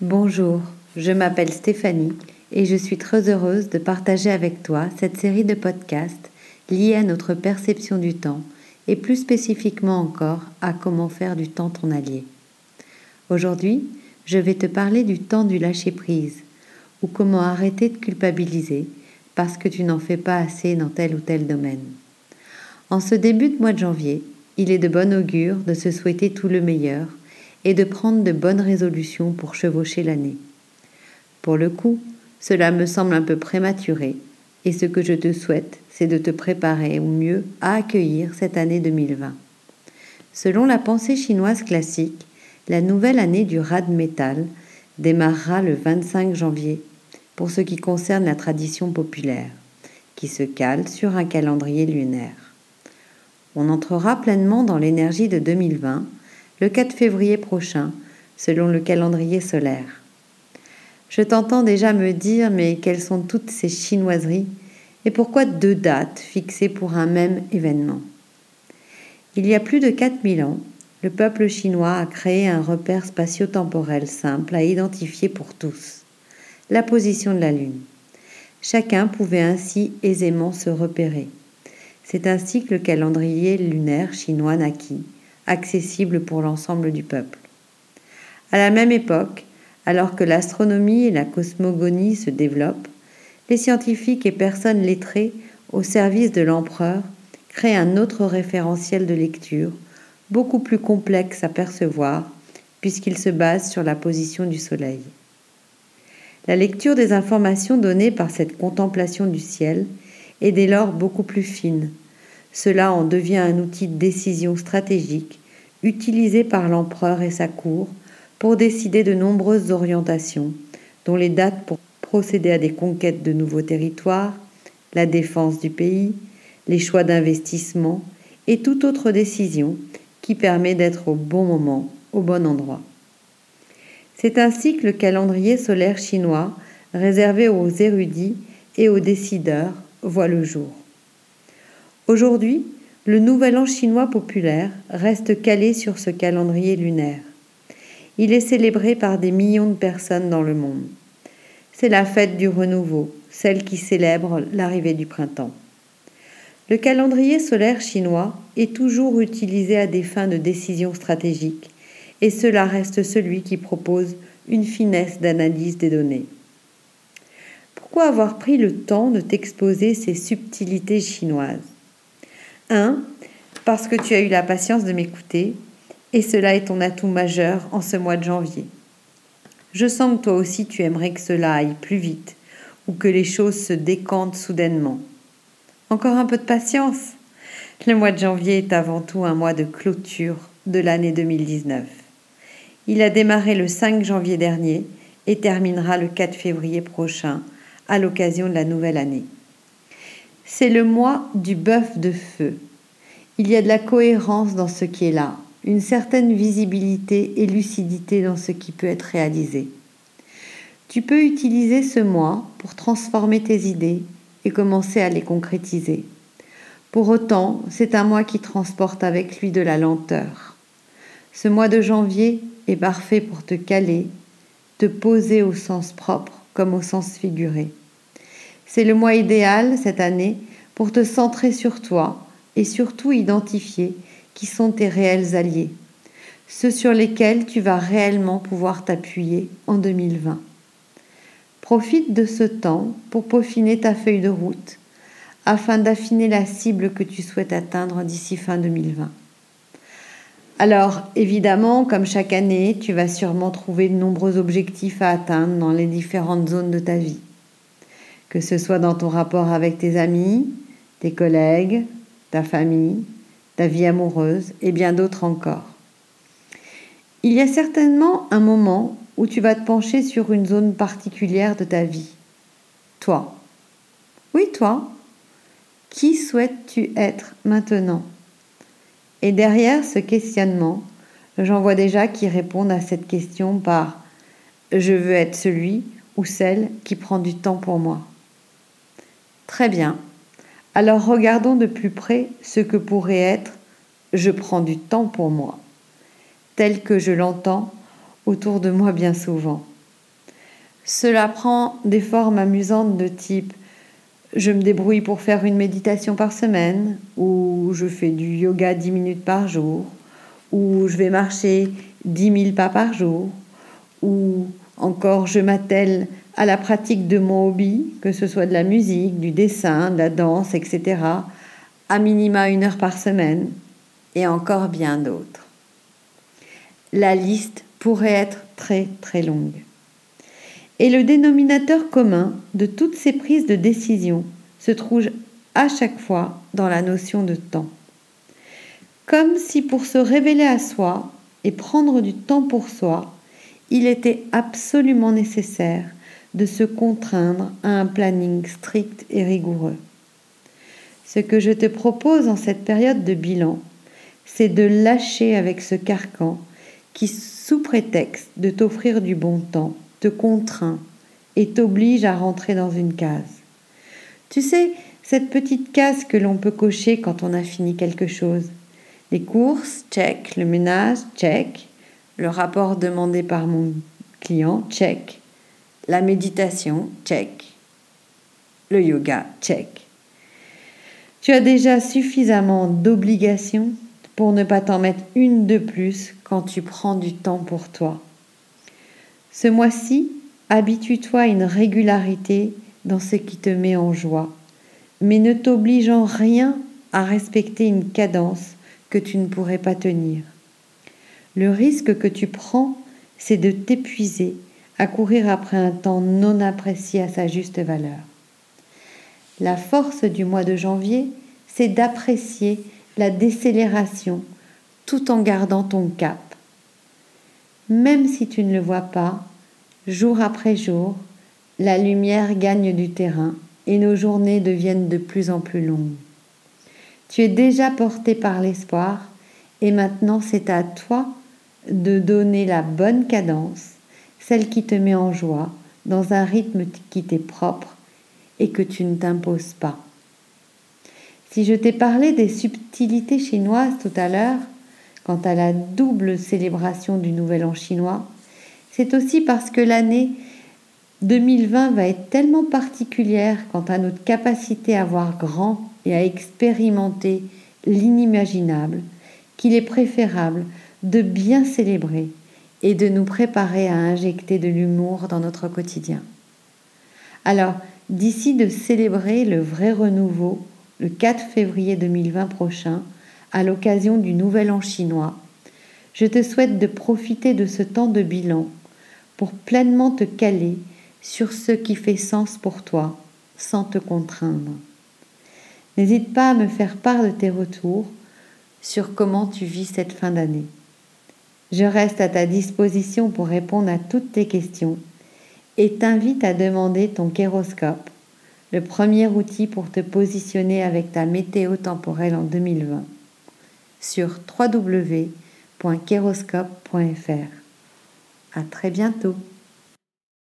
Bonjour, je m'appelle Stéphanie et je suis très heureuse de partager avec toi cette série de podcasts liés à notre perception du temps et plus spécifiquement encore à comment faire du temps ton allié. Aujourd'hui, je vais te parler du temps du lâcher-prise ou comment arrêter de culpabiliser parce que tu n'en fais pas assez dans tel ou tel domaine. En ce début de mois de janvier, il est de bon augure de se souhaiter tout le meilleur et de prendre de bonnes résolutions pour chevaucher l'année. Pour le coup, cela me semble un peu prématuré, et ce que je te souhaite, c'est de te préparer au mieux à accueillir cette année 2020. Selon la pensée chinoise classique, la nouvelle année du rad métal démarrera le 25 janvier pour ce qui concerne la tradition populaire, qui se cale sur un calendrier lunaire. On entrera pleinement dans l'énergie de 2020 le 4 février prochain, selon le calendrier solaire. Je t'entends déjà me dire mais quelles sont toutes ces chinoiseries et pourquoi deux dates fixées pour un même événement? Il y a plus de 4000 ans, le peuple chinois a créé un repère spatio-temporel simple à identifier pour tous, la position de la Lune. Chacun pouvait ainsi aisément se repérer. C'est ainsi que le calendrier lunaire chinois naquit accessible pour l'ensemble du peuple. À la même époque, alors que l'astronomie et la cosmogonie se développent, les scientifiques et personnes lettrées au service de l'empereur créent un autre référentiel de lecture, beaucoup plus complexe à percevoir, puisqu'il se base sur la position du Soleil. La lecture des informations données par cette contemplation du ciel est dès lors beaucoup plus fine, cela en devient un outil de décision stratégique utilisé par l'empereur et sa cour pour décider de nombreuses orientations, dont les dates pour procéder à des conquêtes de nouveaux territoires, la défense du pays, les choix d'investissement et toute autre décision qui permet d'être au bon moment, au bon endroit. C'est ainsi que le calendrier solaire chinois, réservé aux érudits et aux décideurs, voit le jour. Aujourd'hui, le nouvel an chinois populaire reste calé sur ce calendrier lunaire. Il est célébré par des millions de personnes dans le monde. C'est la fête du renouveau, celle qui célèbre l'arrivée du printemps. Le calendrier solaire chinois est toujours utilisé à des fins de décision stratégique, et cela reste celui qui propose une finesse d'analyse des données. Pourquoi avoir pris le temps de t'exposer ces subtilités chinoises? 1. Parce que tu as eu la patience de m'écouter, et cela est ton atout majeur en ce mois de janvier. Je sens que toi aussi tu aimerais que cela aille plus vite, ou que les choses se décantent soudainement. Encore un peu de patience. Le mois de janvier est avant tout un mois de clôture de l'année 2019. Il a démarré le 5 janvier dernier et terminera le 4 février prochain à l'occasion de la nouvelle année. C'est le mois du bœuf de feu. Il y a de la cohérence dans ce qui est là, une certaine visibilité et lucidité dans ce qui peut être réalisé. Tu peux utiliser ce mois pour transformer tes idées et commencer à les concrétiser. Pour autant, c'est un mois qui transporte avec lui de la lenteur. Ce mois de janvier est parfait pour te caler, te poser au sens propre comme au sens figuré. C'est le mois idéal cette année pour te centrer sur toi et surtout identifier qui sont tes réels alliés, ceux sur lesquels tu vas réellement pouvoir t'appuyer en 2020. Profite de ce temps pour peaufiner ta feuille de route afin d'affiner la cible que tu souhaites atteindre d'ici fin 2020. Alors, évidemment, comme chaque année, tu vas sûrement trouver de nombreux objectifs à atteindre dans les différentes zones de ta vie que ce soit dans ton rapport avec tes amis, tes collègues, ta famille, ta vie amoureuse et bien d'autres encore. Il y a certainement un moment où tu vas te pencher sur une zone particulière de ta vie. Toi. Oui, toi. Qui souhaites-tu être maintenant? Et derrière ce questionnement, j'en vois déjà qui répondent à cette question par ⁇ Je veux être celui ou celle qui prend du temps pour moi ⁇ Très bien. Alors regardons de plus près ce que pourrait être je prends du temps pour moi, tel que je l'entends autour de moi bien souvent. Cela prend des formes amusantes de type je me débrouille pour faire une méditation par semaine, ou je fais du yoga 10 minutes par jour, ou je vais marcher 10 000 pas par jour, ou encore je m'attelle à la pratique de mon hobby, que ce soit de la musique, du dessin, de la danse, etc., à minima une heure par semaine, et encore bien d'autres. La liste pourrait être très très longue. Et le dénominateur commun de toutes ces prises de décision se trouve à chaque fois dans la notion de temps. Comme si pour se révéler à soi et prendre du temps pour soi, il était absolument nécessaire de se contraindre à un planning strict et rigoureux. Ce que je te propose en cette période de bilan, c'est de lâcher avec ce carcan qui, sous prétexte de t'offrir du bon temps, te contraint et t'oblige à rentrer dans une case. Tu sais, cette petite case que l'on peut cocher quand on a fini quelque chose. Les courses, check. Le ménage, check. Le rapport demandé par mon client, check. La méditation, check. Le yoga, check. Tu as déjà suffisamment d'obligations pour ne pas t'en mettre une de plus quand tu prends du temps pour toi. Ce mois-ci, habitue-toi à une régularité dans ce qui te met en joie, mais ne t'obligeant rien à respecter une cadence que tu ne pourrais pas tenir. Le risque que tu prends, c'est de t'épuiser à courir après un temps non apprécié à sa juste valeur. La force du mois de janvier, c'est d'apprécier la décélération tout en gardant ton cap même si tu ne le vois pas, jour après jour, la lumière gagne du terrain et nos journées deviennent de plus en plus longues. Tu es déjà porté par l'espoir et maintenant c'est à toi de donner la bonne cadence, celle qui te met en joie, dans un rythme qui t'est propre et que tu ne t'imposes pas. Si je t'ai parlé des subtilités chinoises tout à l'heure, quant à la double célébration du Nouvel An chinois, c'est aussi parce que l'année 2020 va être tellement particulière quant à notre capacité à voir grand et à expérimenter l'inimaginable qu'il est préférable de bien célébrer et de nous préparer à injecter de l'humour dans notre quotidien. Alors, d'ici de célébrer le vrai renouveau le 4 février 2020 prochain, à l'occasion du Nouvel An chinois, je te souhaite de profiter de ce temps de bilan pour pleinement te caler sur ce qui fait sens pour toi sans te contraindre. N'hésite pas à me faire part de tes retours sur comment tu vis cette fin d'année. Je reste à ta disposition pour répondre à toutes tes questions et t'invite à demander ton kéroscope, le premier outil pour te positionner avec ta météo temporelle en 2020 sur www.keroscope.fr. À très bientôt.